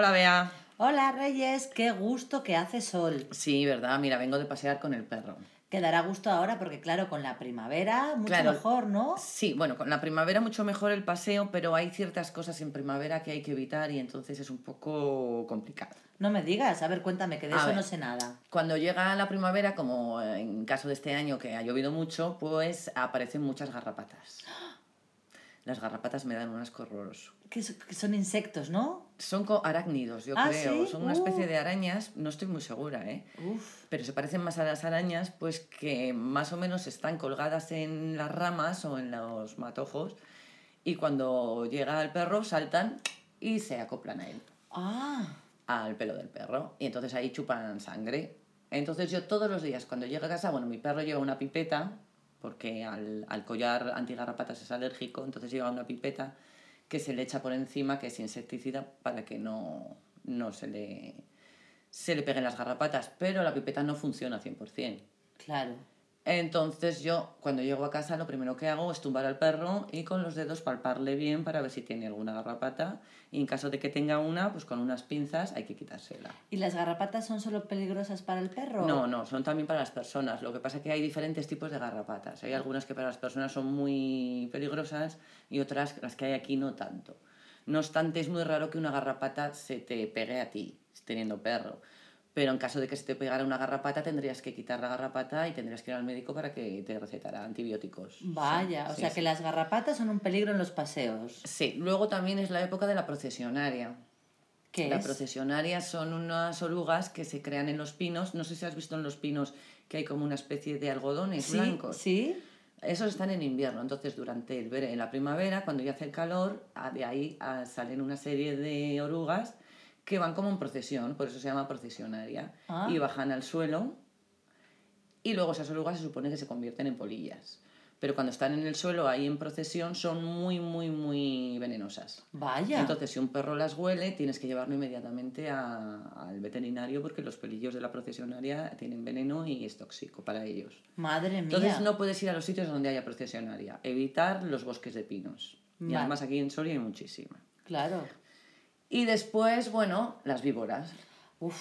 Hola Reyes, qué gusto que hace sol. Sí, verdad, mira, vengo de pasear con el perro. Quedará gusto ahora porque claro, con la primavera mucho Claro. mejor, ¿no? Sí, bueno, con la primavera mucho mejor el paseo, pero hay ciertas cosas en primavera que hay que evitar y entonces es un poco complicado. No me digas, a ver, cuéntame, que de A eso ver. no sé nada. Cuando llega la primavera, como en caso de este año que ha llovido mucho, pues aparecen muchas garrapatas. Las garrapatas me dan un asco horroroso. Que, so- que son insectos, ¿no? Son arácnidos, yo Ah, creo. ¿sí? Son una Uh. especie de arañas, no estoy muy segura, ¿eh? Uf, Pero se parecen más a las arañas, pues que más o menos están colgadas en las ramas o en los matojos y cuando llega el perro saltan y se acoplan a él, ah, al pelo del perro. Y entonces ahí chupan sangre. Entonces yo todos los días cuando llego a casa, bueno, mi perro lleva una pipeta, porque al, al collar antigarrapatas es alérgico, entonces lleva una pipeta que se le echa por encima, que es insecticida, para que no, no se, le, se le peguen las garrapatas. Pero la pipeta no funciona 100%. claro. Entonces yo cuando llego a casa lo primero que hago es tumbar al perro y con los dedos palparle bien para ver si tiene alguna garrapata y en caso de que tenga una, pues con unas pinzas hay que quitársela. ¿Y las garrapatas son solo peligrosas para el perro? No, no, son también para las personas. Lo que pasa es que hay diferentes tipos de garrapatas. Hay algunas que para las personas son muy peligrosas y otras, las que hay aquí, no tanto. No obstante, es muy raro que una garrapata se te pegue a ti, teniendo perro. Pero en caso de que se te pegara una garrapata, tendrías que quitar la garrapata y tendrías que ir al médico para que te recetara antibióticos. Vaya, Sí, o sí, sea sí. que las garrapatas son un peligro en los paseos. Sí, luego también es la época de la procesionaria. ¿Qué La es? procesionaria son unas orugas que se crean en los pinos. No sé si has visto en los pinos que hay como una especie de algodones blancos. sí. Esos están en invierno, entonces durante el en la primavera, cuando ya hace el calor, ah, de ahí ah, salen una serie de orugas que van como en procesión, por eso se llama procesionaria, Ah. y bajan al suelo y luego esas orugas se supone que se convierten en polillas. Pero cuando están en el suelo ahí en procesión son muy, muy, muy venenosas. Vaya. Entonces, si un perro las huele, tienes que llevarlo inmediatamente a- al veterinario porque los pelillos de la procesionaria tienen veneno y es tóxico para ellos. Madre mía. Entonces no puedes ir a los sitios donde haya procesionaria. Evitar los bosques de pinos. Y además aquí en Soria hay muchísima. Claro. Y después, bueno, las víboras. Uf,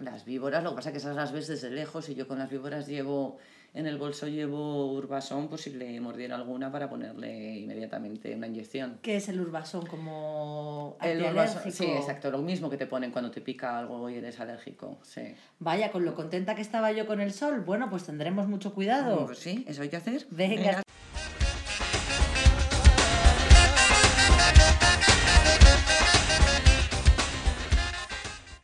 Las víboras, lo que pasa es que esas las ves desde lejos y yo con las víboras llevo, en el bolso llevo urbasón por si le mordiera alguna para ponerle inmediatamente una inyección. ¿qué es el urbasón como El urbasón, sí, exacto, lo mismo que te ponen cuando te pica algo y eres alérgico. Sí. Vaya, con lo contenta que estaba yo con el sol, bueno, pues tendremos mucho cuidado. Pues sí, eso hay que hacer. Venga.